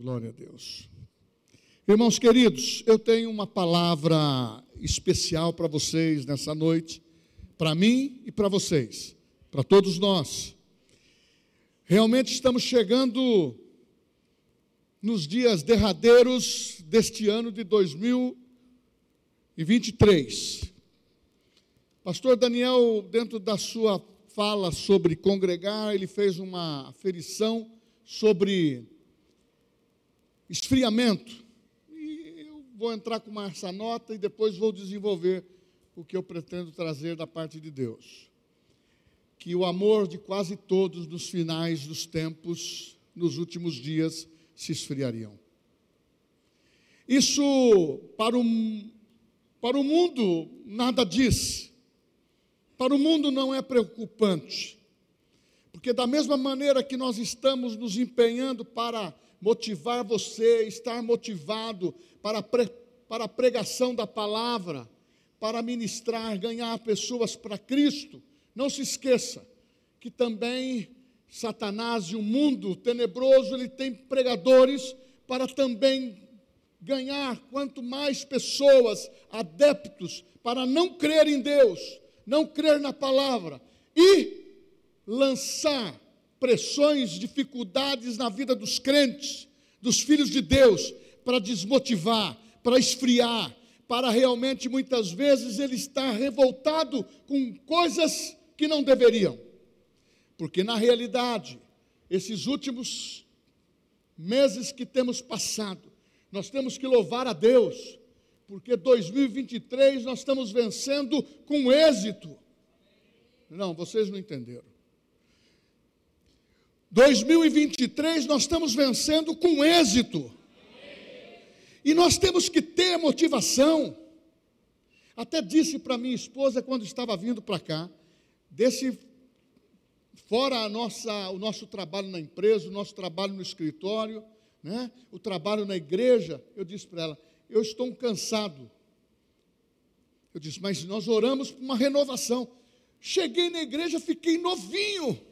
Glória a Deus. Irmãos queridos, eu tenho uma palavra especial para vocês nessa noite, para mim e para vocês, para todos nós. Realmente estamos chegando nos dias derradeiros deste ano de 2023. Pastor Daniel, dentro da sua fala sobre congregar, ele fez uma aferição sobre esfriamento. E eu vou entrar com essa nota e depois vou desenvolver o que eu pretendo trazer da parte de Deus. Que o amor de quase todos nos finais dos tempos, nos últimos dias, se esfriariam. Isso para o, para o mundo nada diz. Para o mundo não é preocupante. Porque da mesma maneira que nós estamos nos empenhando para motivar você, estar motivado para, pre, para a pregação da palavra, para ministrar, ganhar pessoas para Cristo, não se esqueça que também Satanás e o mundo tenebroso, ele tem pregadores para também ganhar quanto mais pessoas, adeptos, para não crer em Deus, não crer na palavra e lançar pressões, dificuldades na vida dos crentes, dos filhos de Deus, para desmotivar, para esfriar, para realmente muitas vezes ele estar revoltado com coisas que não deveriam. Porque na realidade, esses últimos meses que temos passado, nós temos que louvar a Deus, porque 2023 nós estamos vencendo com êxito. Não, vocês não entenderam. 2023 nós estamos vencendo com êxito. E nós temos que ter motivação. Até disse para minha esposa quando estava vindo para cá, desse fora nossa, o nosso trabalho na empresa, o nosso trabalho no escritório, né, o trabalho na igreja, eu disse para ela, eu estou cansado. Eu disse, mas nós oramos por uma renovação. Cheguei na igreja, fiquei novinho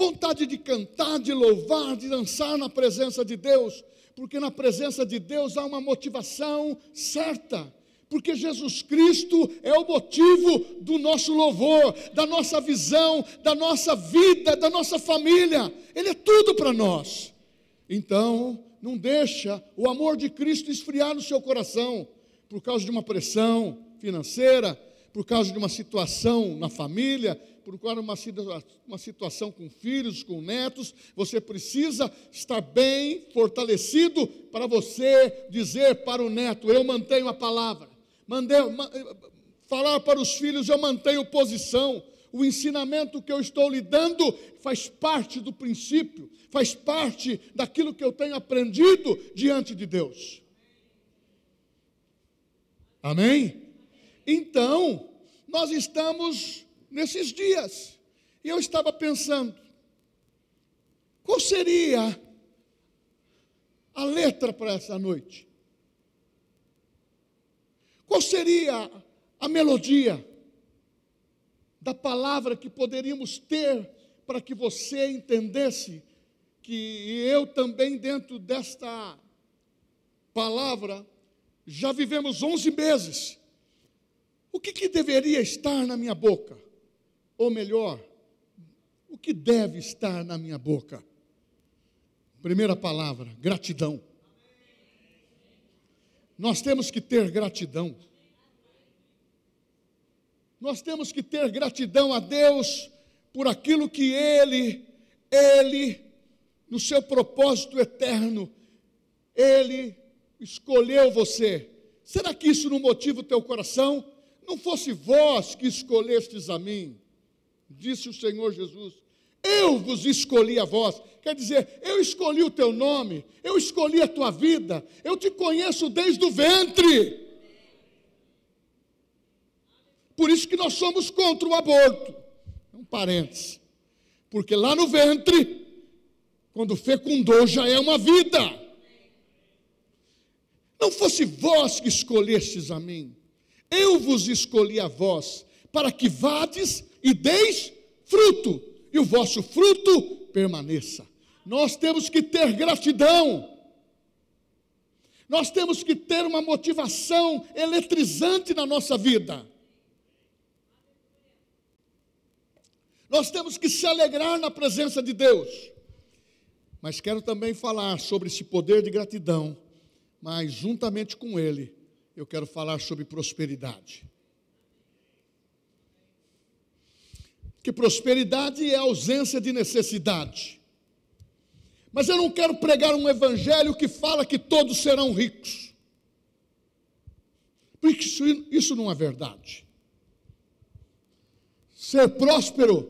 vontade de cantar, de louvar, de dançar na presença de Deus, porque na presença de Deus há uma motivação certa. Porque Jesus Cristo é o motivo do nosso louvor, da nossa visão, da nossa vida, da nossa família. Ele é tudo para nós. Então, não deixa o amor de Cristo esfriar no seu coração por causa de uma pressão financeira, por causa de uma situação na família, de uma, uma situação com filhos, com netos, você precisa estar bem fortalecido para você dizer para o neto: Eu mantenho a palavra. Mandei, falar para os filhos: Eu mantenho posição. O ensinamento que eu estou lhe dando faz parte do princípio, faz parte daquilo que eu tenho aprendido diante de Deus. Amém? Então, nós estamos nesses dias. E eu estava pensando, qual seria a letra para essa noite? Qual seria a melodia da palavra que poderíamos ter para que você entendesse que eu também, dentro desta palavra, já vivemos 11 meses. O que, que deveria estar na minha boca? Ou melhor, o que deve estar na minha boca? Primeira palavra, gratidão. Nós temos que ter gratidão. Nós temos que ter gratidão a Deus por aquilo que Ele, Ele, no seu propósito eterno, Ele escolheu você. Será que isso não motiva o teu coração? Não fosse vós que escolhestes a mim, disse o Senhor Jesus. Eu vos escolhi a vós. Quer dizer, eu escolhi o teu nome, eu escolhi a tua vida, eu te conheço desde o ventre. Por isso que nós somos contra o aborto. Um parênteses. Porque lá no ventre, quando fecundou, já é uma vida. Não fosse vós que escolhestes a mim, eu vos escolhi a vós, para que vades e deis fruto, e o vosso fruto permaneça. Nós temos que ter gratidão. Nós temos que ter uma motivação eletrizante na nossa vida. Nós temos que se alegrar na presença de Deus. Mas quero também falar sobre esse poder de gratidão, mas juntamente com ele, eu quero falar sobre prosperidade. Que prosperidade é ausência de necessidade. Mas eu não quero pregar um evangelho que fala que todos serão ricos. Porque isso, isso não é verdade. Ser próspero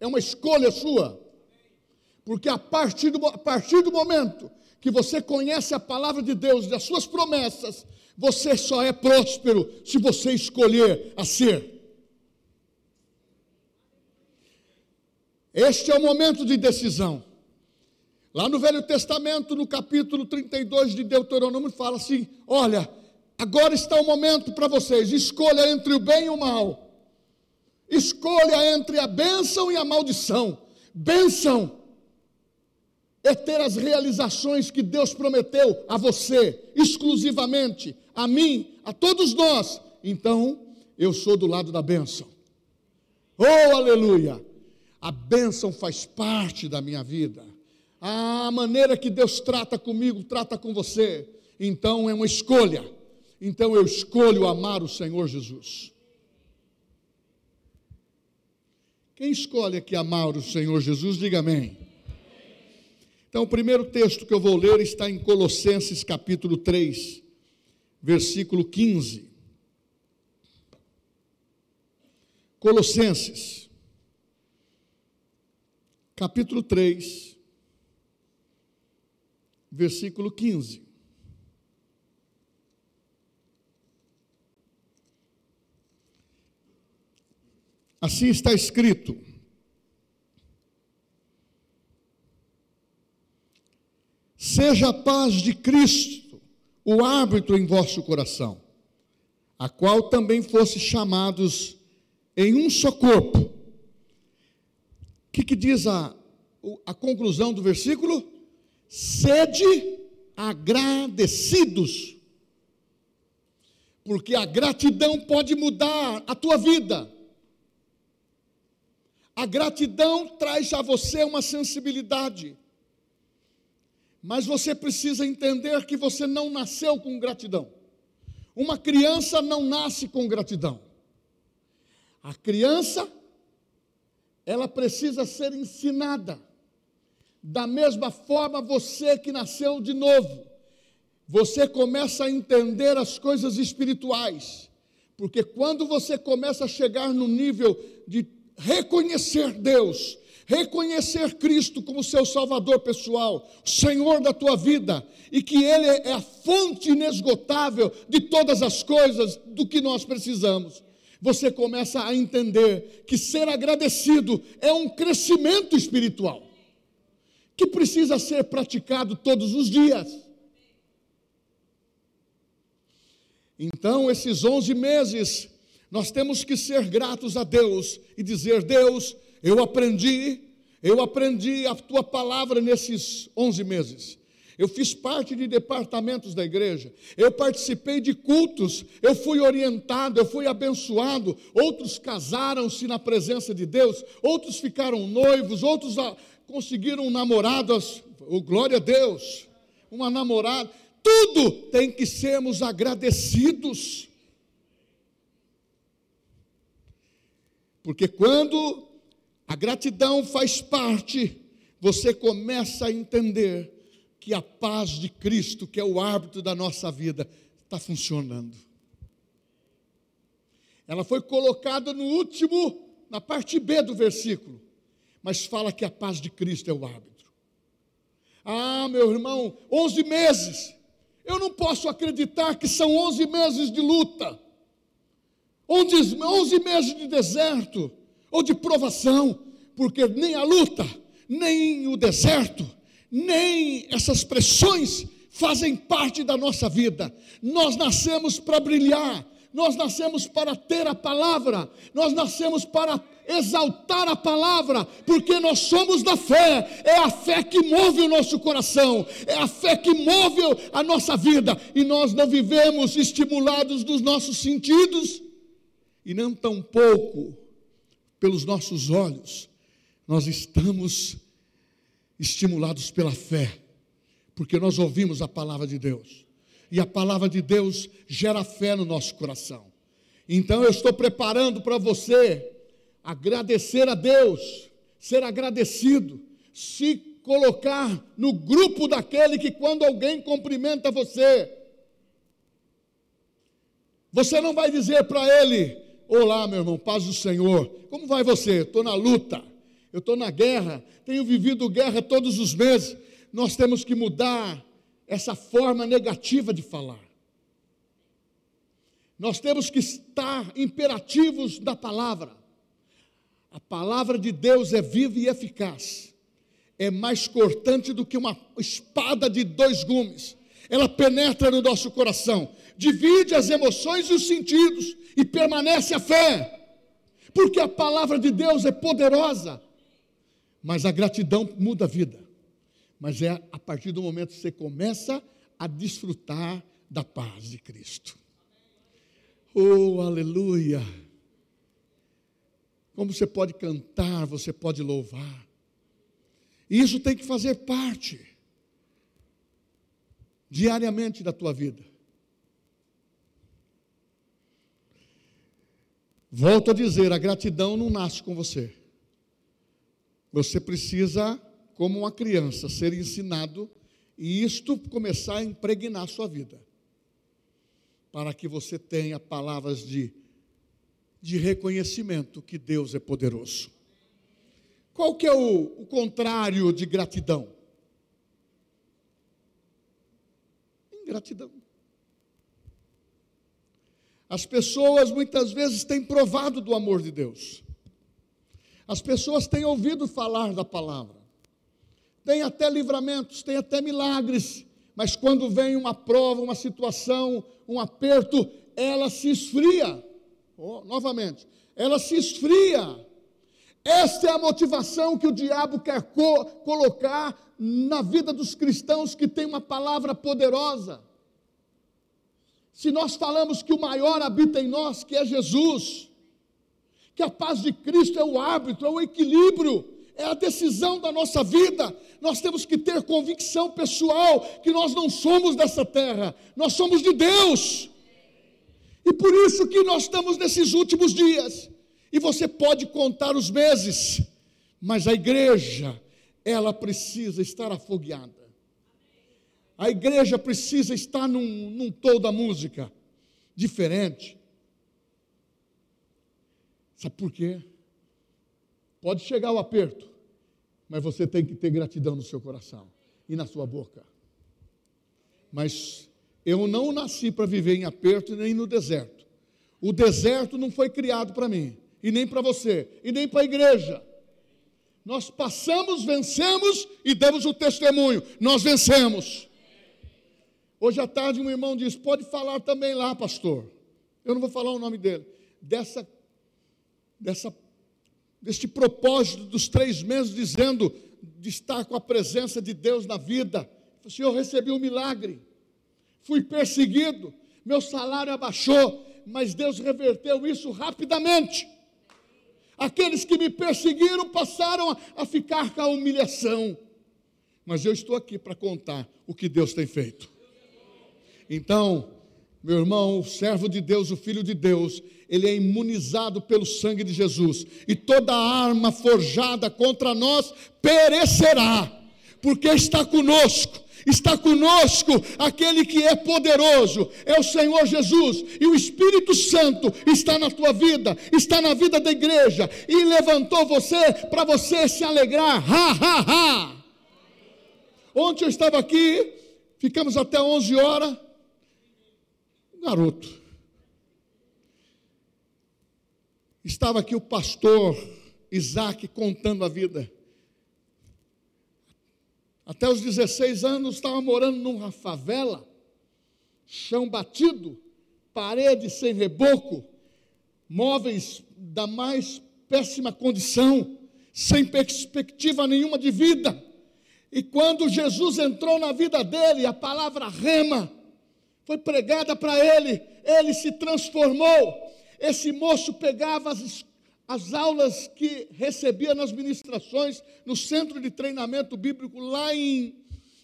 é uma escolha sua. Porque a partir, do, a partir do momento que você conhece a palavra de Deus e as suas promessas, você só é próspero se você escolher a ser. Este é o momento de decisão. Lá no Velho Testamento, no capítulo 32 de Deuteronômio, fala assim: Olha, agora está o momento para vocês, escolha entre o bem e o mal. Escolha entre a bênção e a maldição. Bênção é ter as realizações que Deus prometeu a você, exclusivamente, a mim, a todos nós. Então, eu sou do lado da bênção. Oh, aleluia! A bênção faz parte da minha vida. A maneira que Deus trata comigo, trata com você. Então é uma escolha. Então eu escolho amar o Senhor Jesus. Quem escolhe aqui amar o Senhor Jesus, diga amém. Então, o primeiro texto que eu vou ler está em Colossenses capítulo 3, versículo 15. Colossenses, capítulo 3, versículo 15. Assim está escrito: Seja a paz de Cristo o árbitro em vosso coração, a qual também fosse chamados em um só corpo. O que, que diz a, a conclusão do versículo? Sede agradecidos, porque a gratidão pode mudar a tua vida. A gratidão traz a você uma sensibilidade. Mas você precisa entender que você não nasceu com gratidão. Uma criança não nasce com gratidão. A criança, ela precisa ser ensinada. Da mesma forma, você que nasceu de novo, você começa a entender as coisas espirituais. Porque quando você começa a chegar no nível de reconhecer Deus, reconhecer Cristo como seu Salvador pessoal, Senhor da tua vida, e que Ele é a fonte inesgotável de todas as coisas do que nós precisamos. Você começa a entender que ser agradecido é um crescimento espiritual, que precisa ser praticado todos os dias. Então, esses 11 meses, nós temos que ser gratos a Deus e dizer: Deus, eu aprendi, eu aprendi a tua palavra nesses 11 meses. Eu fiz parte de departamentos da igreja, eu participei de cultos, eu fui orientado, eu fui abençoado. Outros casaram-se na presença de Deus, outros ficaram noivos, outros conseguiram namoradas, oh, glória a Deus, uma namorada. Tudo tem que sermos agradecidos. Porque quando a gratidão faz parte, você começa a entender que a paz de Cristo, que é o árbitro da nossa vida, está funcionando. Ela foi colocada no último, na parte B do versículo, mas fala que a paz de Cristo é o árbitro. Ah, meu irmão, 11 meses. Eu não posso acreditar que são 11 meses de luta. 11, 11 meses de deserto ou de provação, porque nem a luta, nem o deserto, nem essas pressões fazem parte da nossa vida. Nós nascemos para brilhar, nós nascemos para ter a palavra, nós nascemos para exaltar a palavra, porque nós somos da fé. É a fé que move o nosso coração, é a fé que move a nossa vida, e nós não vivemos estimulados dos nossos sentidos e não tampouco pelos nossos olhos. Nós estamos estimulados pela fé, porque nós ouvimos a palavra de Deus. E a palavra de Deus gera fé no nosso coração. Então eu estou preparando para você agradecer a Deus, ser agradecido, se colocar no grupo daquele que quando alguém cumprimenta você, você não vai dizer para ele: Olá, meu irmão, paz do Senhor, como vai você? Estou na luta, eu estou na guerra, tenho vivido guerra todos os meses. Nós temos que mudar essa forma negativa de falar. Nós temos que estar imperativos da palavra. A palavra de Deus é viva e eficaz. É mais cortante do que uma espada de dois gumes. Ela penetra no nosso coração, divide as emoções e os sentidos e permanece a fé. Porque a palavra de Deus é poderosa. Mas a gratidão muda a vida mas é a partir do momento que você começa a desfrutar da paz de Cristo. Oh, aleluia! Como você pode cantar, você pode louvar. Isso tem que fazer parte diariamente da tua vida. Volto a dizer, a gratidão não nasce com você. Você precisa como uma criança, ser ensinado e isto começar a impregnar a sua vida, para que você tenha palavras de, de reconhecimento que Deus é poderoso. Qual que é o, o contrário de gratidão? Ingratidão. As pessoas muitas vezes têm provado do amor de Deus. As pessoas têm ouvido falar da palavra tem até livramentos, tem até milagres, mas quando vem uma prova, uma situação, um aperto, ela se esfria. Oh, novamente, ela se esfria. Esta é a motivação que o diabo quer co colocar na vida dos cristãos que tem uma palavra poderosa. Se nós falamos que o maior habita em nós, que é Jesus, que a paz de Cristo é o árbitro, é o equilíbrio, é a decisão da nossa vida. Nós temos que ter convicção pessoal que nós não somos dessa terra, nós somos de Deus. E por isso que nós estamos nesses últimos dias. E você pode contar os meses, mas a igreja, ela precisa estar afogueada. A igreja precisa estar num, num tom da música diferente. Sabe por quê? Pode chegar o aperto, mas você tem que ter gratidão no seu coração e na sua boca. Mas eu não nasci para viver em aperto nem no deserto. O deserto não foi criado para mim, e nem para você, e nem para a igreja. Nós passamos, vencemos e damos o testemunho. Nós vencemos. Hoje à tarde um irmão disse: pode falar também lá, pastor. Eu não vou falar o nome dele. Dessa, dessa deste propósito dos três meses, dizendo de estar com a presença de Deus na vida. Senhor, eu recebi um milagre, fui perseguido, meu salário abaixou, mas Deus reverteu isso rapidamente. Aqueles que me perseguiram passaram a ficar com a humilhação, mas eu estou aqui para contar o que Deus tem feito. Então, meu irmão, o servo de Deus, o filho de Deus, ele é imunizado pelo sangue de Jesus, e toda arma forjada contra nós perecerá, porque está conosco. Está conosco aquele que é poderoso, é o Senhor Jesus, e o Espírito Santo está na tua vida, está na vida da igreja, e levantou você para você se alegrar. Ha, ha, ha. Ontem eu estava aqui, ficamos até 11 horas. Garoto, Estava aqui o pastor Isaac contando a vida. Até os 16 anos estava morando numa favela, chão batido, parede sem reboco, móveis da mais péssima condição, sem perspectiva nenhuma de vida. E quando Jesus entrou na vida dele, a palavra rema foi pregada para ele, ele se transformou. Esse moço pegava as, as aulas que recebia nas ministrações no centro de treinamento bíblico lá em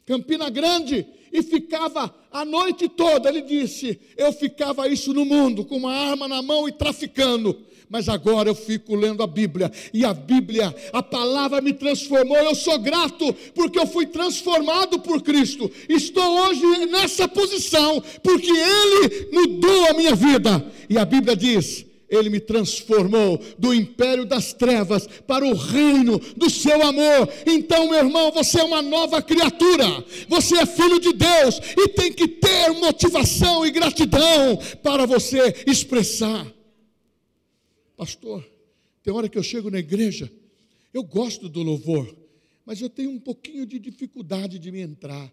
Campina Grande e ficava a noite toda. Ele disse: Eu ficava isso no mundo, com uma arma na mão e traficando mas agora eu fico lendo a Bíblia, e a Bíblia, a palavra me transformou. Eu sou grato porque eu fui transformado por Cristo. Estou hoje nessa posição porque Ele mudou a minha vida. E a Bíblia diz: ele me transformou do império das trevas para o reino do seu amor. Então, meu irmão, você é uma nova criatura, você é filho de Deus e tem que ter motivação e gratidão para você expressar. Pastor, tem hora que eu chego na igreja, eu gosto do louvor, mas eu tenho um pouquinho de dificuldade de me entrar.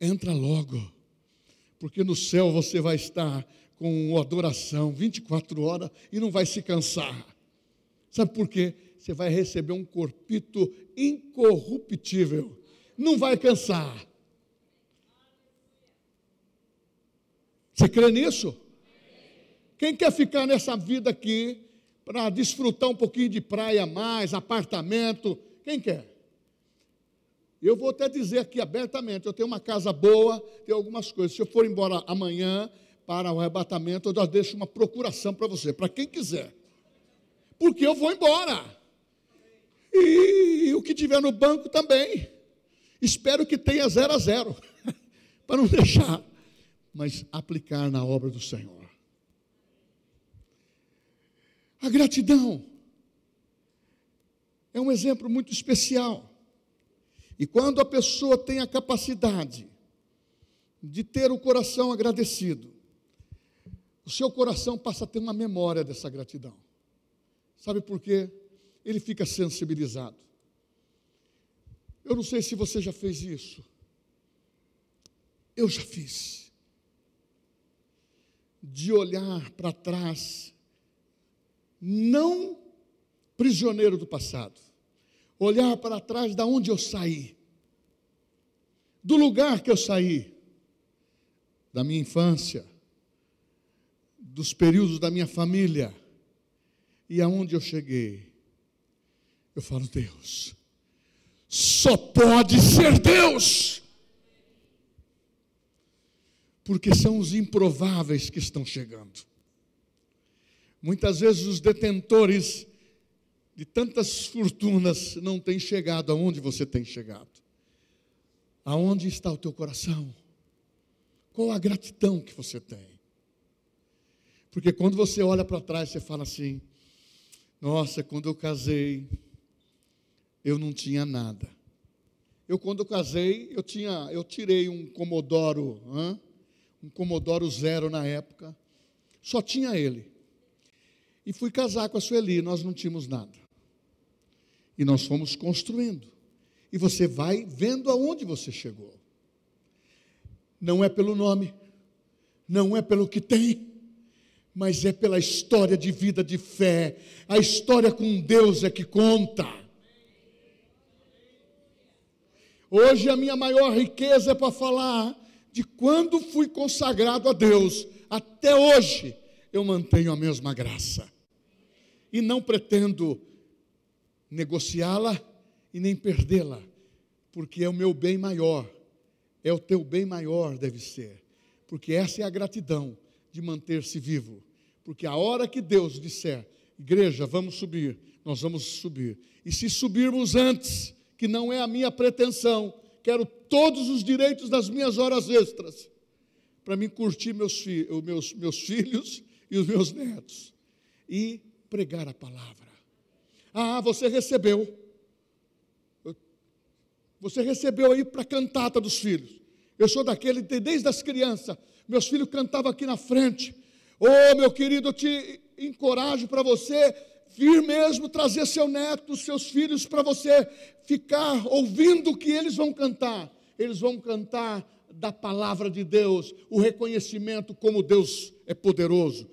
Entra logo, porque no céu você vai estar com adoração 24 horas e não vai se cansar. Sabe por quê? Você vai receber um corpito incorruptível, não vai cansar. Você crê nisso? Quem quer ficar nessa vida aqui para desfrutar um pouquinho de praia mais, apartamento. Quem quer? Eu vou até dizer aqui abertamente: eu tenho uma casa boa, tenho algumas coisas. Se eu for embora amanhã para o arrebatamento, eu já deixo uma procuração para você, para quem quiser. Porque eu vou embora. E, e o que tiver no banco também. Espero que tenha zero a zero, para não deixar, mas aplicar na obra do Senhor. A gratidão é um exemplo muito especial. E quando a pessoa tem a capacidade de ter o coração agradecido, o seu coração passa a ter uma memória dessa gratidão. Sabe por quê? Ele fica sensibilizado. Eu não sei se você já fez isso. Eu já fiz. De olhar para trás não prisioneiro do passado, olhar para trás da onde eu saí, do lugar que eu saí, da minha infância, dos períodos da minha família e aonde eu cheguei. Eu falo, Deus, só pode ser Deus, porque são os improváveis que estão chegando. Muitas vezes os detentores de tantas fortunas não têm chegado aonde você tem chegado. Aonde está o teu coração? Qual a gratidão que você tem? Porque quando você olha para trás, você fala assim: Nossa, quando eu casei, eu não tinha nada. Eu quando eu casei, eu tinha, eu tirei um Comodoro, hein? um Comodoro zero na época, só tinha ele. E fui casar com a Sueli, nós não tínhamos nada. E nós fomos construindo. E você vai vendo aonde você chegou. Não é pelo nome, não é pelo que tem, mas é pela história de vida de fé. A história com Deus é que conta. Hoje a minha maior riqueza é para falar de quando fui consagrado a Deus. Até hoje eu mantenho a mesma graça e não pretendo negociá-la e nem perdê-la, porque é o meu bem maior, é o teu bem maior, deve ser, porque essa é a gratidão de manter-se vivo, porque a hora que Deus disser, igreja, vamos subir, nós vamos subir, e se subirmos antes, que não é a minha pretensão, quero todos os direitos das minhas horas extras, para me curtir meus, fi meus, meus filhos e os meus netos. E pregar a palavra. Ah, você recebeu. Você recebeu aí para a cantata dos filhos. Eu sou daquele, desde as crianças, meus filhos cantavam aqui na frente. Oh, meu querido, eu te encorajo para você vir mesmo trazer seu neto, seus filhos, para você ficar ouvindo o que eles vão cantar. Eles vão cantar da palavra de Deus, o reconhecimento como Deus é poderoso.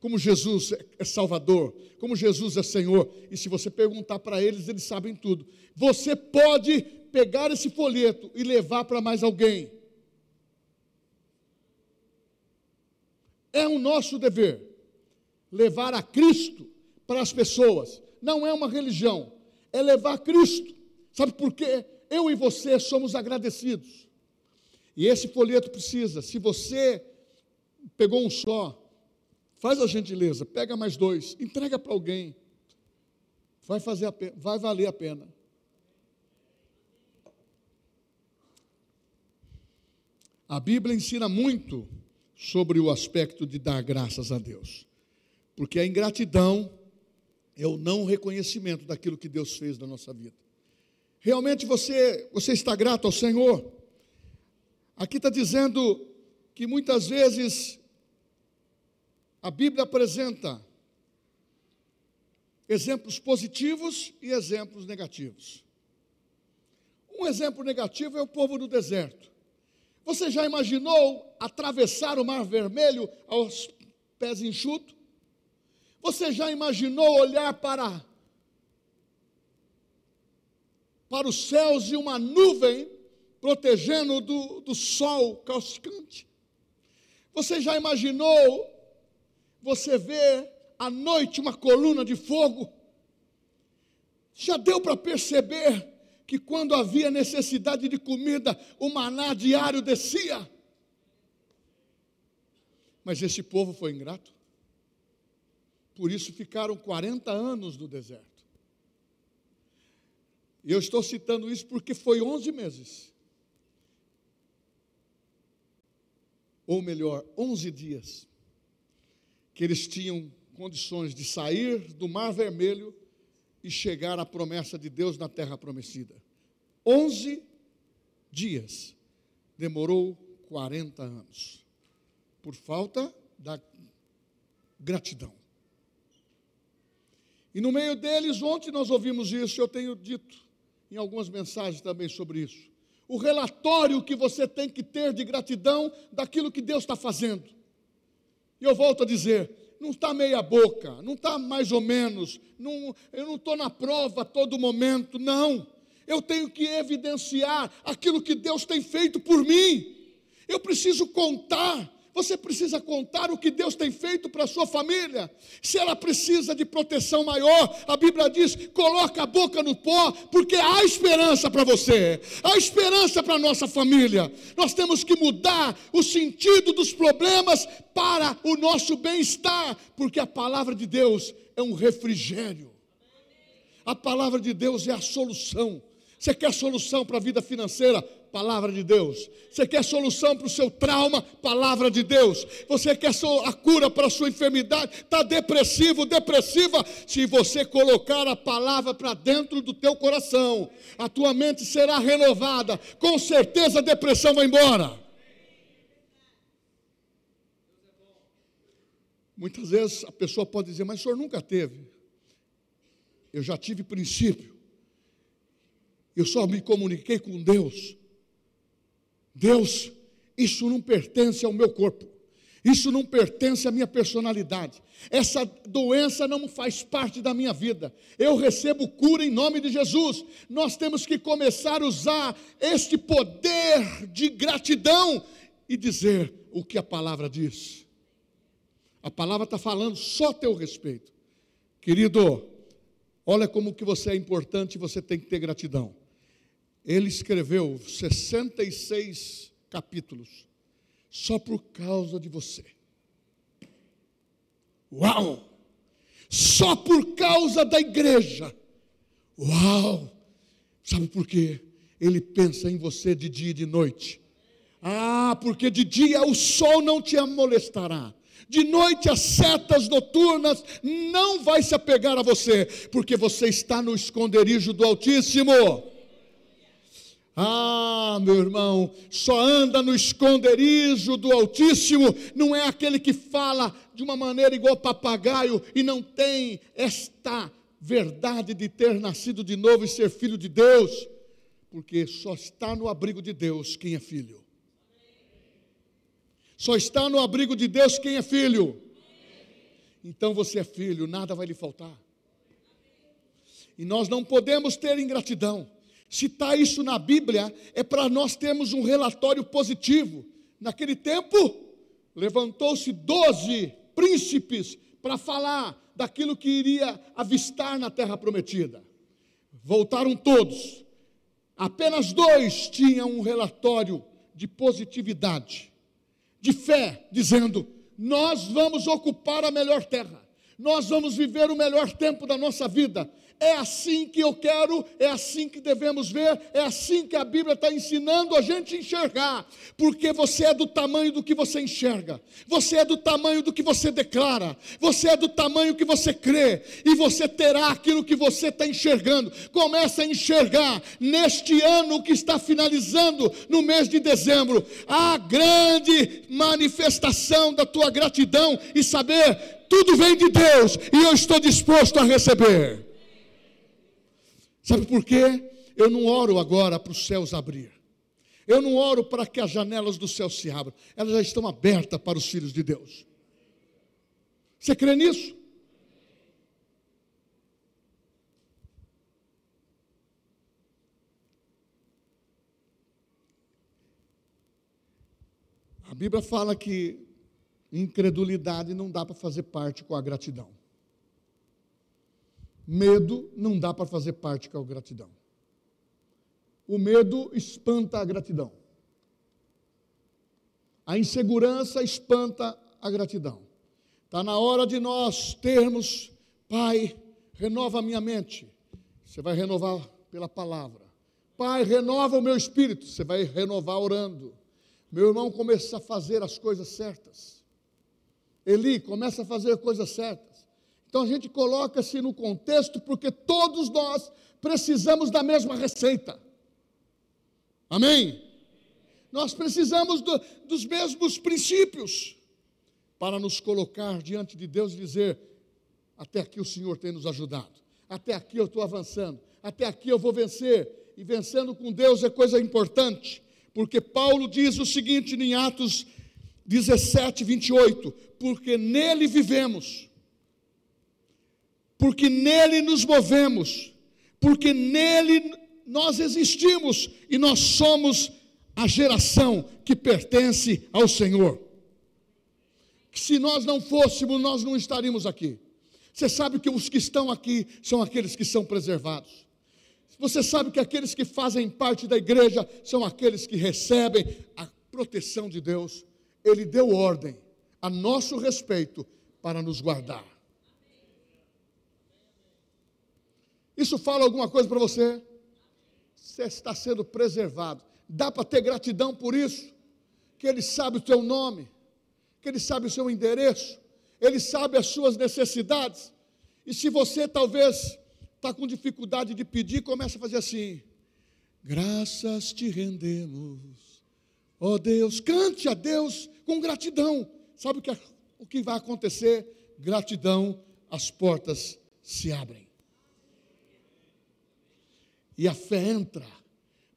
Como Jesus é Salvador, como Jesus é Senhor. E se você perguntar para eles, eles sabem tudo. Você pode pegar esse folheto e levar para mais alguém. É o nosso dever levar a Cristo para as pessoas. Não é uma religião, é levar Cristo. Sabe por quê? Eu e você somos agradecidos. E esse folheto precisa, se você pegou um só, faz a gentileza, pega mais dois, entrega para alguém. Vai fazer a pena, vai valer a pena. A Bíblia ensina muito sobre o aspecto de dar graças a Deus. Porque a ingratidão é o não reconhecimento daquilo que Deus fez na nossa vida. Realmente você, você está grato ao Senhor? Aqui está dizendo que muitas vezes a Bíblia apresenta exemplos positivos e exemplos negativos. Um exemplo negativo é o povo do deserto. Você já imaginou atravessar o Mar Vermelho aos pés enxutos? Você já imaginou olhar para para os céus e uma nuvem protegendo do, do sol causticante? Você já imaginou você ver à noite uma coluna de fogo? Já deu para perceber que quando havia necessidade de comida, o maná diário descia. Mas esse povo foi ingrato. Por isso ficaram 40 anos no deserto. E eu estou citando isso porque foi 11 meses. Ou melhor, 11 dias. Que eles tinham condições de sair do Mar Vermelho e chegar à promessa de Deus na terra prometida. Onze dias. Demorou 40 anos. Por falta da gratidão. E no meio deles, ontem nós ouvimos isso, eu tenho dito em algumas mensagens também sobre isso. O relatório que você tem que ter de gratidão daquilo que Deus está fazendo. E eu volto a dizer: não está meia boca, não está mais ou menos, não, eu não estou na prova a todo momento, não. Eu tenho que evidenciar aquilo que Deus tem feito por mim. Eu preciso contar você precisa contar o que Deus tem feito para a sua família. Se ela precisa de proteção maior, a Bíblia diz: coloca a boca no pó, porque há esperança para você, há esperança para a nossa família. Nós temos que mudar o sentido dos problemas para o nosso bem-estar, porque a palavra de Deus é um refrigério. A palavra de Deus é a solução. Você quer solução para a vida financeira? Palavra de Deus. Você quer solução para o seu trauma? Palavra de Deus. Você quer a cura para a sua enfermidade? Está depressivo, depressiva? Se você colocar a palavra para dentro do teu coração, a tua mente será renovada. Com certeza a depressão vai embora. Muitas vezes a pessoa pode dizer, mas o senhor nunca teve. Eu já tive princípio. Eu só me comuniquei com Deus. Deus, isso não pertence ao meu corpo. Isso não pertence à minha personalidade. Essa doença não faz parte da minha vida. Eu recebo cura em nome de Jesus. Nós temos que começar a usar este poder de gratidão e dizer o que a palavra diz. A palavra está falando só a teu respeito. Querido, olha como que você é importante e você tem que ter gratidão ele escreveu 66 capítulos só por causa de você. Uau! Só por causa da igreja. Uau! Sabe por quê? Ele pensa em você de dia e de noite. Ah, porque de dia o sol não te molestará. De noite as setas noturnas não vai se apegar a você, porque você está no esconderijo do Altíssimo. Ah, meu irmão, só anda no esconderijo do Altíssimo, não é aquele que fala de uma maneira igual papagaio e não tem esta verdade de ter nascido de novo e ser filho de Deus, porque só está no abrigo de Deus quem é filho. Só está no abrigo de Deus quem é filho. então você é filho, nada vai lhe faltar. E nós não podemos ter ingratidão. Citar isso na Bíblia é para nós termos um relatório positivo. Naquele tempo, levantou-se doze príncipes para falar daquilo que iria avistar na terra prometida. Voltaram todos. Apenas dois tinham um relatório de positividade, de fé, dizendo: Nós vamos ocupar a melhor terra, nós vamos viver o melhor tempo da nossa vida, é assim que eu quero, é assim que devemos ver, é assim que a Bíblia está ensinando a gente enxergar, porque você é do tamanho do que você enxerga, você é do tamanho do que você declara, você é do tamanho que você crê, e você terá aquilo que você está enxergando. Comece a enxergar neste ano que está finalizando, no mês de dezembro, a grande manifestação da tua gratidão e saber tudo vem de Deus e eu estou disposto a receber. Sabe por quê? Eu não oro agora para os céus abrir. Eu não oro para que as janelas do céu se abram. Elas já estão abertas para os filhos de Deus. Você crê nisso? A Bíblia fala que incredulidade não dá para fazer parte com a gratidão. Medo não dá para fazer parte com a gratidão. O medo espanta a gratidão. A insegurança espanta a gratidão. Está na hora de nós termos, Pai, renova a minha mente. Você vai renovar pela palavra. Pai, renova o meu espírito. Você vai renovar orando. Meu irmão começa a fazer as coisas certas. Eli começa a fazer coisas certas. Então a gente coloca-se no contexto porque todos nós precisamos da mesma receita. Amém? Nós precisamos do, dos mesmos princípios para nos colocar diante de Deus e dizer: até aqui o Senhor tem nos ajudado, até aqui eu estou avançando, até aqui eu vou vencer. E vencendo com Deus é coisa importante, porque Paulo diz o seguinte em Atos 17, 28: porque nele vivemos porque nele nos movemos, porque nele nós existimos e nós somos a geração que pertence ao Senhor. Que se nós não fôssemos, nós não estaríamos aqui. Você sabe que os que estão aqui são aqueles que são preservados. Você sabe que aqueles que fazem parte da igreja são aqueles que recebem a proteção de Deus. Ele deu ordem a nosso respeito para nos guardar. Isso fala alguma coisa para você? Você está sendo preservado. Dá para ter gratidão por isso? Que Ele sabe o teu nome, que Ele sabe o seu endereço, Ele sabe as suas necessidades. E se você talvez está com dificuldade de pedir, começa a fazer assim: graças te rendemos, ó oh Deus, cante a Deus com gratidão. Sabe o que, o que vai acontecer? Gratidão, as portas se abrem. E a fé entra,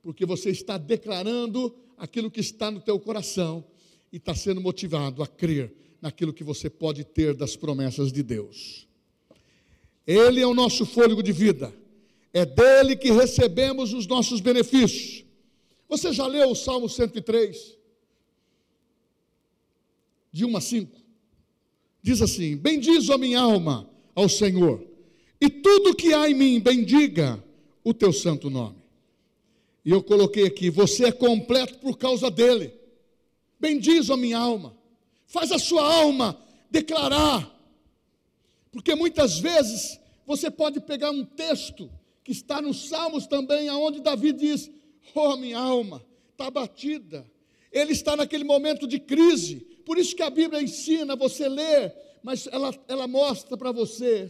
porque você está declarando aquilo que está no teu coração e está sendo motivado a crer naquilo que você pode ter das promessas de Deus. Ele é o nosso fôlego de vida, é dele que recebemos os nossos benefícios. Você já leu o Salmo 103? De 1 a 5. Diz assim: Bendiz a minha alma ao Senhor, e tudo que há em mim, bendiga o teu santo nome. E eu coloquei aqui: você é completo por causa dele. Bendiz a minha alma. Faz a sua alma declarar. Porque muitas vezes você pode pegar um texto que está nos Salmos também, aonde Davi diz: Oh, minha alma, está batida. Ele está naquele momento de crise. Por isso que a Bíblia ensina você ler, mas ela, ela mostra para você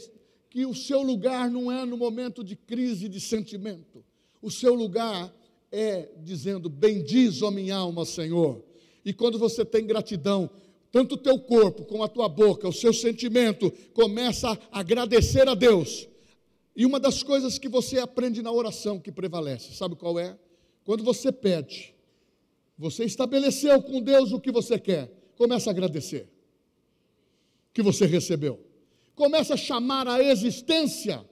que o seu lugar não é no momento de crise de sentimento. O seu lugar é dizendo: Bendiz, ó minha alma, Senhor. E quando você tem gratidão, tanto o teu corpo como a tua boca, o seu sentimento começa a agradecer a Deus. E uma das coisas que você aprende na oração que prevalece, sabe qual é? Quando você pede, você estabeleceu com Deus o que você quer, começa a agradecer que você recebeu. Começa a chamar a existência.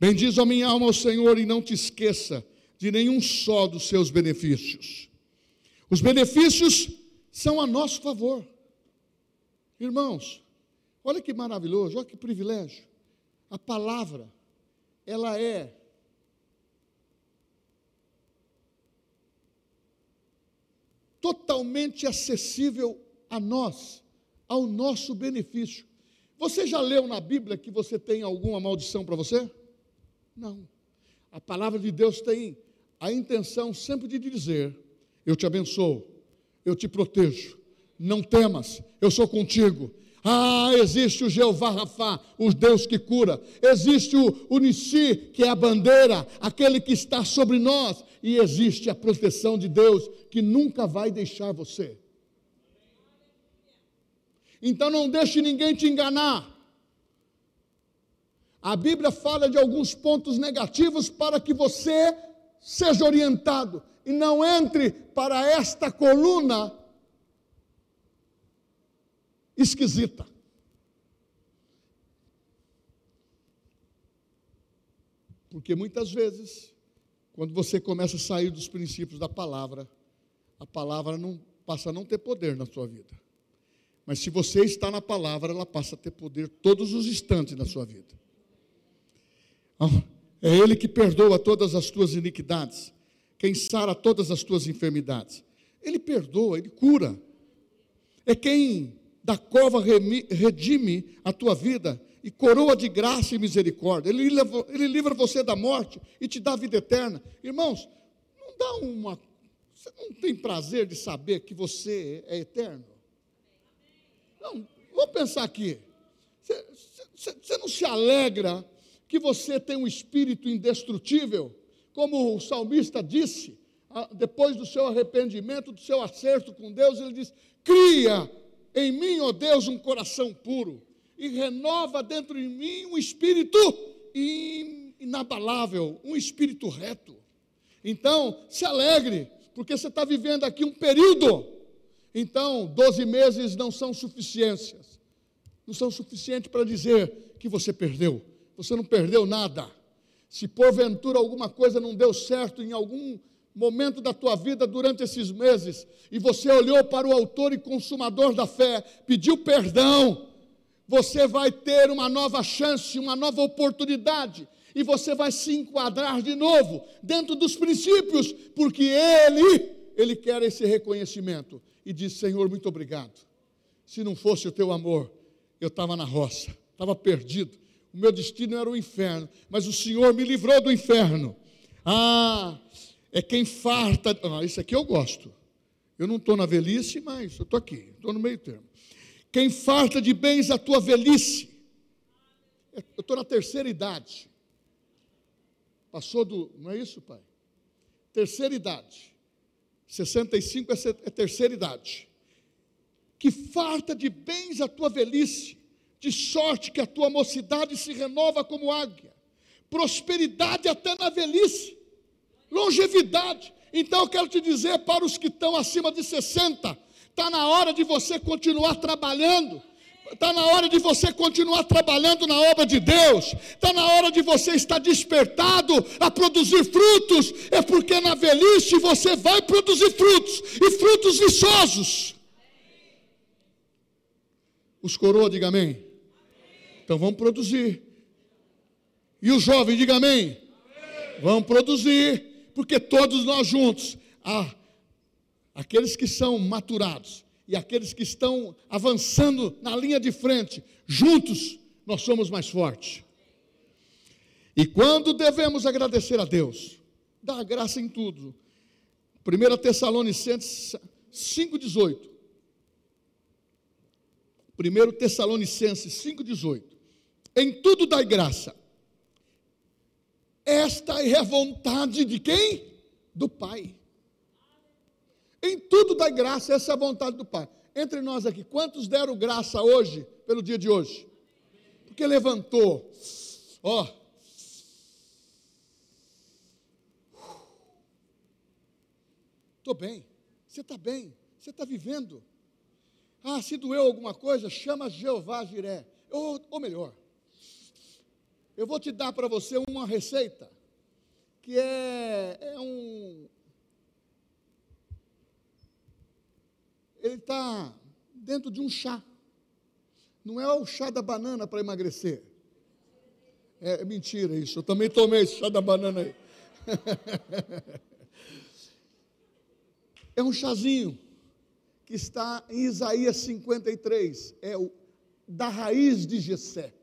Bendiz a minha alma ao Senhor e não te esqueça de nenhum só dos seus benefícios. Os benefícios são a nosso favor. Irmãos, olha que maravilhoso, olha que privilégio. A palavra, ela é totalmente acessível a nós, ao nosso benefício. Você já leu na Bíblia que você tem alguma maldição para você? Não. A palavra de Deus tem a intenção sempre de dizer: Eu te abençoo, eu te protejo, não temas, eu sou contigo. Ah, existe o Jeová Rafá, o Deus que cura. Existe o, Nissi, que é a bandeira, aquele que está sobre nós. E existe a proteção de Deus, que nunca vai deixar você. Então não deixe ninguém te enganar. A Bíblia fala de alguns pontos negativos para que você seja orientado e não entre para esta coluna esquisita. Porque muitas vezes, quando você começa a sair dos princípios da palavra, a palavra não passa a não ter poder na sua vida. Mas se você está na palavra, ela passa a ter poder todos os instantes na sua vida. É Ele que perdoa todas as tuas iniquidades, quem sara todas as tuas enfermidades. Ele perdoa, Ele cura. É quem da cova redime a tua vida e coroa de graça e misericórdia. Ele, livra, ele livra você da morte e te dá vida eterna. Irmãos, não dá uma. Você não tem prazer de saber que você é eterno? Não, vamos pensar aqui. Você, você, você não se alegra que você tem um espírito indestrutível, como o salmista disse, depois do seu arrependimento, do seu acerto com Deus, ele diz: Cria em mim, ó Deus, um coração puro e renova dentro de mim um espírito inabalável, um espírito reto. Então, se alegre, porque você está vivendo aqui um período. Então, 12 meses não são suficiências, não são suficientes para dizer que você perdeu você não perdeu nada. Se porventura alguma coisa não deu certo em algum momento da tua vida durante esses meses, e você olhou para o autor e consumador da fé, pediu perdão, você vai ter uma nova chance, uma nova oportunidade, e você vai se enquadrar de novo dentro dos princípios, porque ele, ele quer esse reconhecimento. E diz: Senhor, muito obrigado. Se não fosse o teu amor, eu estava na roça, estava perdido, o meu destino era o inferno, mas o Senhor me livrou do inferno. Ah, é quem farta. Ah, isso aqui eu gosto. Eu não estou na velhice, mas eu estou aqui, estou no meio termo. Quem farta de bens a tua velhice. Eu estou na terceira idade. Passou do. Não é isso, pai? Terceira idade. 65 é, é terceira idade. Que farta de bens a tua velhice de sorte que a tua mocidade se renova como águia, prosperidade até na velhice, longevidade. Então eu quero te dizer para os que estão acima de 60, está na hora de você continuar trabalhando. Está na hora de você continuar trabalhando na obra de Deus. Está na hora de você estar despertado a produzir frutos. É porque na velhice você vai produzir frutos e frutos viçosos. Os coroas, diga amém. Então vamos produzir. E o jovem, diga amém. amém. Vamos produzir, porque todos nós juntos, aqueles que são maturados e aqueles que estão avançando na linha de frente, juntos nós somos mais fortes. E quando devemos agradecer a Deus, dar graça em tudo. 1 Tessalonicenses 5,18. 1 Tessalonicenses 5,18 em tudo dai graça. Esta é a vontade de quem? Do Pai. Em tudo dai graça, essa é a vontade do Pai. Entre nós aqui, quantos deram graça hoje, pelo dia de hoje? Porque levantou, ó. Estou bem, você está bem, Você está vivendo. Ah, se doeu alguma coisa, chama Jeová Jiré. Ou, ou melhor, eu vou te dar para você uma receita, que é, é um. Ele está dentro de um chá. Não é o chá da banana para emagrecer. É, é, mentira isso. Eu também tomei esse chá da banana aí. é um chazinho que está em Isaías 53. É o da raiz de Jessé.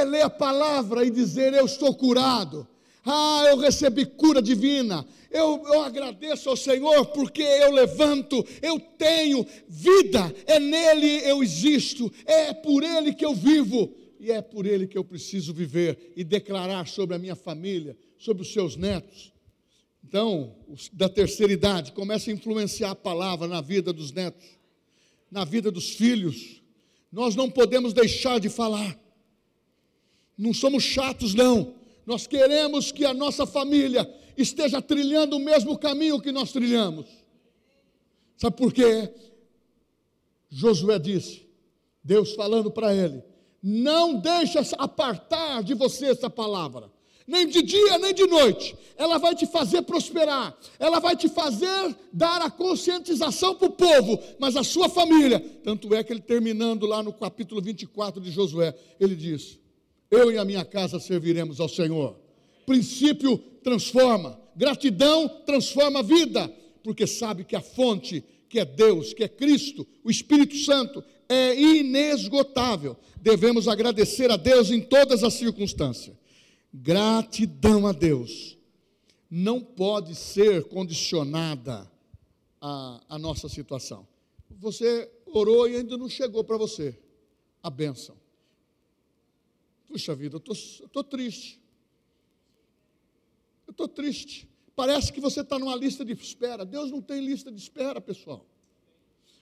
É ler a palavra e dizer: Eu estou curado. Ah, eu recebi cura divina. Eu, eu, agradeço ao Senhor porque eu levanto, eu tenho vida, é nele eu existo, é por ele que eu vivo e é por ele que eu preciso viver e declarar sobre a minha família, sobre os seus netos. Então, da terceira idade, começa a influenciar a palavra na vida dos netos, na vida dos filhos. Nós não podemos deixar de falar. Não somos chatos, não. Nós queremos que a nossa família esteja trilhando o mesmo caminho que nós trilhamos. Sabe por quê? Josué disse, Deus falando para ele: não deixe apartar de você essa palavra, nem de dia nem de noite. Ela vai te fazer prosperar, ela vai te fazer dar a conscientização para o povo, mas a sua família. Tanto é que ele, terminando lá no capítulo 24 de Josué, ele diz: Eu e a minha casa serviremos ao Senhor. Princípio transforma, gratidão transforma a vida, porque sabe que a fonte, que é Deus, que é Cristo, o Espírito Santo, é inesgotável. Devemos agradecer a Deus em todas as circunstâncias. Gratidão a Deus não pode ser condicionada à, à nossa situação. Você orou e ainda não chegou para você a bênção. Puxa vida, eu estou triste. Eu estou triste. Parece que você está numa lista de espera. Deus não tem lista de espera, pessoal.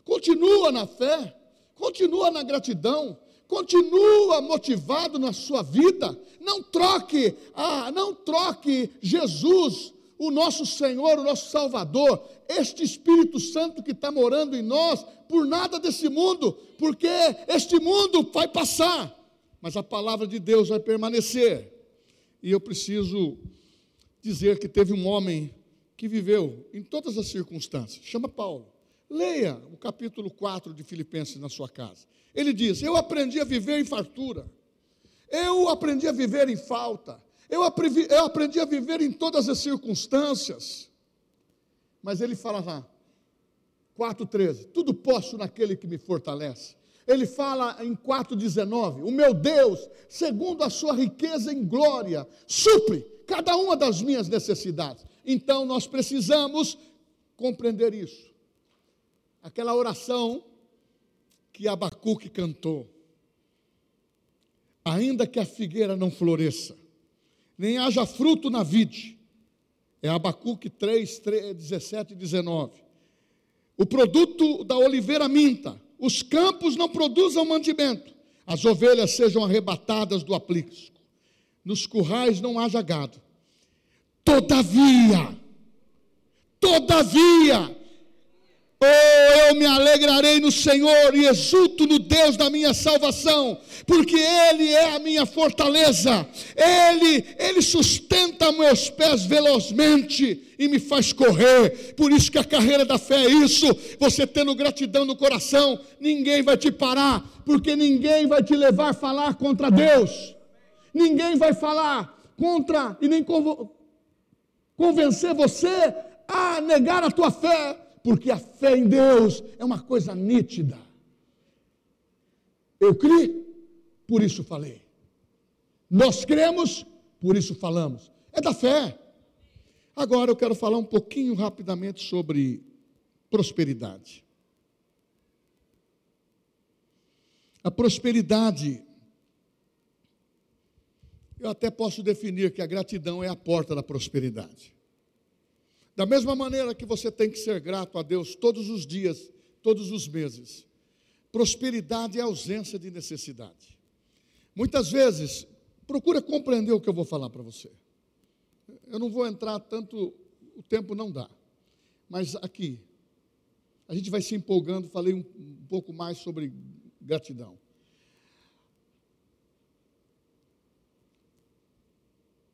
Continua na fé. Continua na gratidão, continua motivado na sua vida. Não troque, ah, não troque Jesus, o nosso Senhor, o nosso Salvador, este Espírito Santo que está morando em nós, por nada desse mundo, porque este mundo vai passar, mas a palavra de Deus vai permanecer. E eu preciso dizer que teve um homem que viveu em todas as circunstâncias, chama Paulo. Leia o capítulo 4 de Filipenses na sua casa. Ele diz: Eu aprendi a viver em fartura, eu aprendi a viver em falta, eu aprendi, a viver em todas as circunstâncias. Mas ele fala lá, 4,13: Tudo posso naquele que me fortalece. Ele fala em 4,19: O meu Deus, segundo a sua riqueza em glória, supre cada uma das minhas necessidades. Então nós precisamos compreender isso aquela oração que Abacuque cantou. Ainda que a figueira não floresça, nem haja fruto na vide. É Abacuque 3, 3 17 e 19. O produto da oliveira minta, os campos não produzam mantimento, as ovelhas sejam arrebatadas do aprisco, nos currais não haja gado. Todavia, todavia, Oh, eu me alegrarei no Senhor e exulto no Deus da minha salvação, porque Ele é a minha fortaleza, Ele, Ele sustenta meus pés velozmente e me faz correr. Por isso que a carreira da fé é isso. Você tendo gratidão no coração, ninguém vai te parar, porque ninguém vai te levar a falar contra Deus, ninguém vai falar contra e nem convencer você a negar a tua fé porque a fé em Deus é uma coisa nítida. Eu criei, por isso falei. Nós cremos, por isso falamos. É da fé. Agora eu quero falar um pouquinho rapidamente sobre prosperidade. A prosperidade, eu até posso definir que a gratidão é a porta da prosperidade. Da mesma maneira que você tem que ser grato a Deus todos os dias, todos os meses. Prosperidade é ausência de necessidade. Muitas vezes, procura compreender o que eu vou falar para você. Eu não vou entrar tanto, o tempo não dá. Mas aqui, a gente vai se empolgando, falei um, um pouco mais sobre gratidão.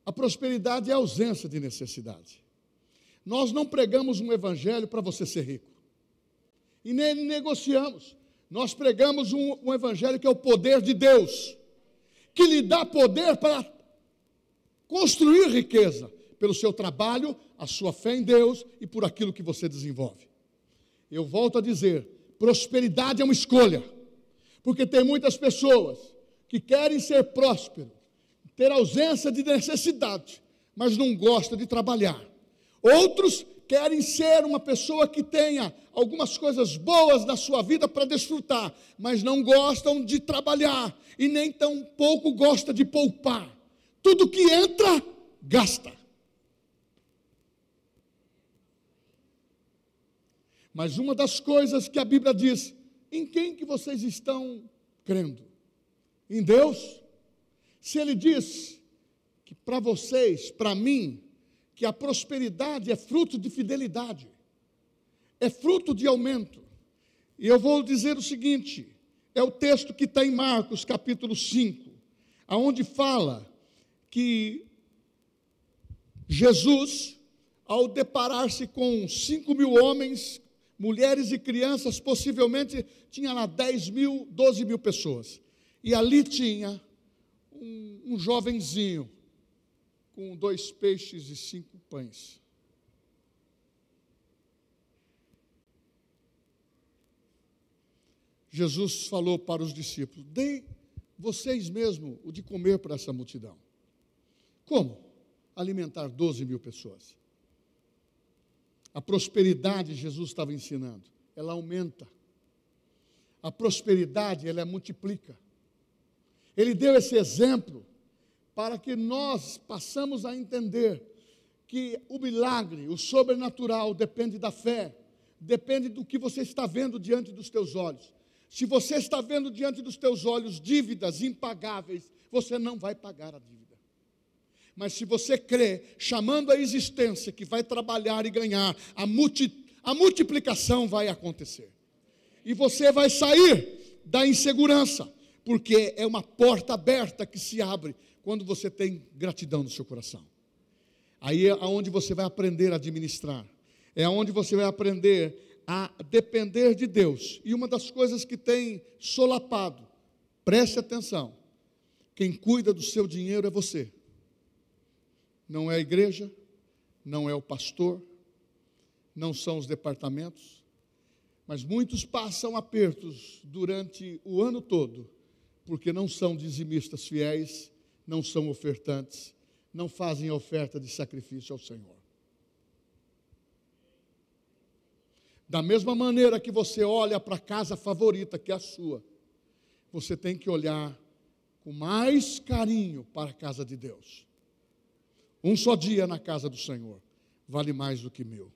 A prosperidade é ausência de necessidade. Nós não pregamos um evangelho para você ser rico. E nem negociamos. Nós pregamos um, um evangelho que é o poder de Deus, que lhe dá poder para construir riqueza pelo seu trabalho, a sua fé em Deus e por aquilo que você desenvolve. Eu volto a dizer: prosperidade é uma escolha, porque tem muitas pessoas que querem ser prósperos, ter ausência de necessidade, mas não gostam de trabalhar. Outros querem ser uma pessoa que tenha algumas coisas boas na sua vida para desfrutar, mas não gostam de trabalhar e nem tão pouco gosta de poupar. Tudo que entra, gasta. Mas uma das coisas que a Bíblia diz, em quem que vocês estão crendo? Em Deus? Se ele diz que para vocês, para mim, que a prosperidade é fruto de fidelidade, é fruto de aumento. E eu vou dizer o seguinte: é o texto que está em Marcos, capítulo 5, aonde fala que Jesus, ao deparar-se com cinco mil homens, mulheres e crianças, possivelmente tinha lá 10 mil, 12 mil pessoas. E ali tinha um, um jovenzinho com dois peixes e cinco pães. Jesus falou para os discípulos: Deem vocês mesmos o de comer para essa multidão. Como? Alimentar 12 mil pessoas. A prosperidade, Jesus estava ensinando, ela aumenta. A prosperidade, ela multiplica. Ele deu esse exemplo para que nós passamos a entender que o milagre, o sobrenatural depende da fé, depende do que você está vendo diante dos teus olhos. Se você está vendo diante dos teus olhos dívidas impagáveis, você não vai pagar a dívida. Mas se você crê, chamando a existência que vai trabalhar e ganhar, a, multi, a multiplicação vai acontecer. E você vai sair da insegurança, porque é uma porta aberta que se abre quando você tem gratidão no seu coração. Aí é onde você vai aprender a administrar, é onde você vai aprender a depender de Deus. E uma das coisas que tem solapado, preste atenção: quem cuida do seu dinheiro é você, não é a igreja, não é o pastor, não são os departamentos, mas muitos passam apertos durante o ano todo porque não são dizimistas fiéis, não são ofertantes, não fazem oferta de sacrifício ao Senhor. Da mesma maneira que você olha para a casa favorita, que é a sua, você tem que olhar com mais carinho para a casa de Deus. Um só dia na casa do Senhor vale mais do que mil.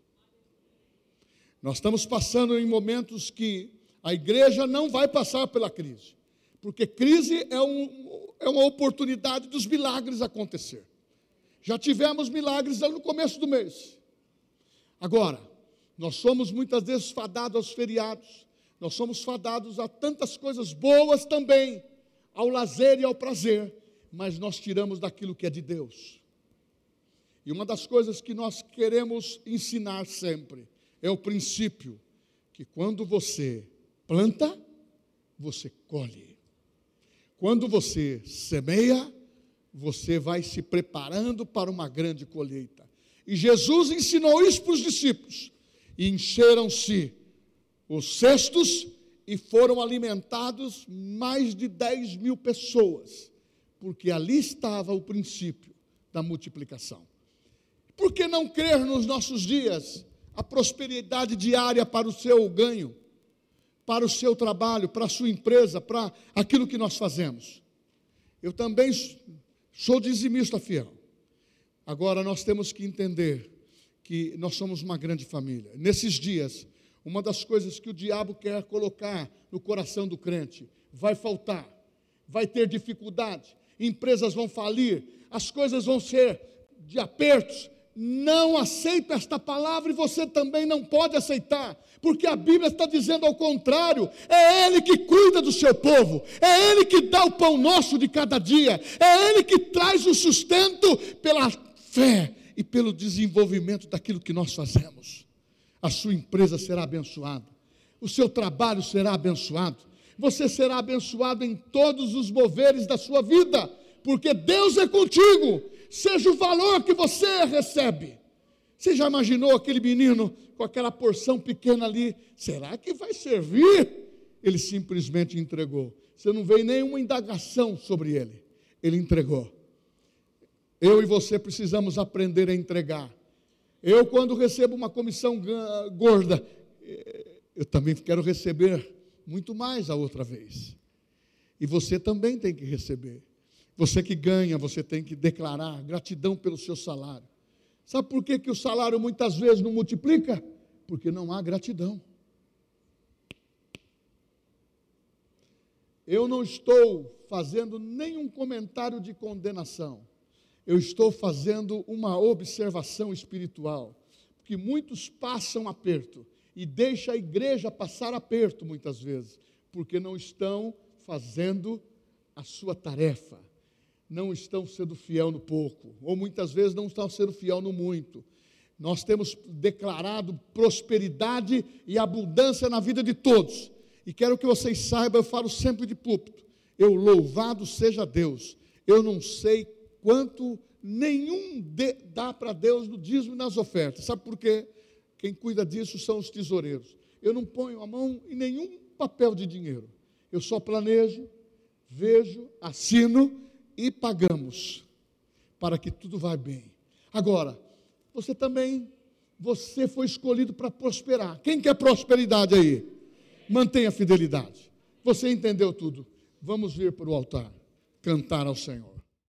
Nós estamos passando em momentos que a igreja não vai passar pela crise. Porque crise é, um, é uma oportunidade dos milagres acontecer. Já tivemos milagres no começo do mês. Agora, nós somos muitas vezes fadados aos feriados, nós somos fadados a tantas coisas boas também, ao lazer e ao prazer, mas nós tiramos daquilo que é de Deus. E uma das coisas que nós queremos ensinar sempre é o princípio que quando você planta, você colhe. Quando você semeia, você vai se preparando para uma grande colheita. E Jesus ensinou isso para os discípulos. E encheram-se os cestos e foram alimentados mais de 10 mil pessoas, porque ali estava o princípio da multiplicação. Por que não crer nos nossos dias a prosperidade diária para o seu ganho? Para o seu trabalho, para a sua empresa, para aquilo que nós fazemos. Eu também sou dizimista fiel. Agora nós temos que entender que nós somos uma grande família. Nesses dias, uma das coisas que o diabo quer colocar no coração do crente, vai faltar, vai ter dificuldade, empresas vão falir, as coisas vão ser de apertos. Não aceita esta palavra e você também não pode aceitar, porque a Bíblia está dizendo ao contrário: é Ele que cuida do seu povo, é Ele que dá o pão nosso de cada dia, é Ele que traz o sustento pela fé e pelo desenvolvimento daquilo que nós fazemos. A sua empresa será abençoada, o seu trabalho será abençoado, você será abençoado em todos os moveres da sua vida, porque Deus é contigo seja o valor que você recebe. Você já imaginou aquele menino com aquela porção pequena ali? Será que vai servir? Ele simplesmente entregou. Você não vê nenhuma indagação sobre ele. Ele entregou. Eu e você precisamos aprender a entregar. Eu, quando recebo uma comissão gorda, eu também quero receber muito mais a outra vez. E você também tem que receber. Você que ganha, você tem que declarar gratidão pelo seu salário. Sabe por que, que o salário muitas vezes não multiplica? Porque não há gratidão. Eu não estou fazendo nenhum comentário de condenação. Eu estou fazendo uma observação espiritual. Porque muitos passam aperto e deixam a igreja passar aperto muitas vezes, porque não estão fazendo a sua tarefa não estão sendo fiel no pouco, ou muitas vezes não estão sendo fiel no muito. Nós temos declarado prosperidade e abundância na vida de todos. E quero que vocês saibam, eu falo sempre de púlpito. Eu louvado seja Deus. Eu não sei quanto nenhum de, dá para Deus no dízimo e nas ofertas. Sabe por quê? Quem cuida disso são os tesoureiros. Eu não ponho a mão em nenhum papel de dinheiro. Eu só planejo, vejo, assino e pagamos para que tudo vá bem. Agora, você também, você foi escolhido para prosperar. Quem quer prosperidade aí? Mantenha a fidelidade. Você entendeu tudo. Vamos vir para o altar, cantar ao Senhor.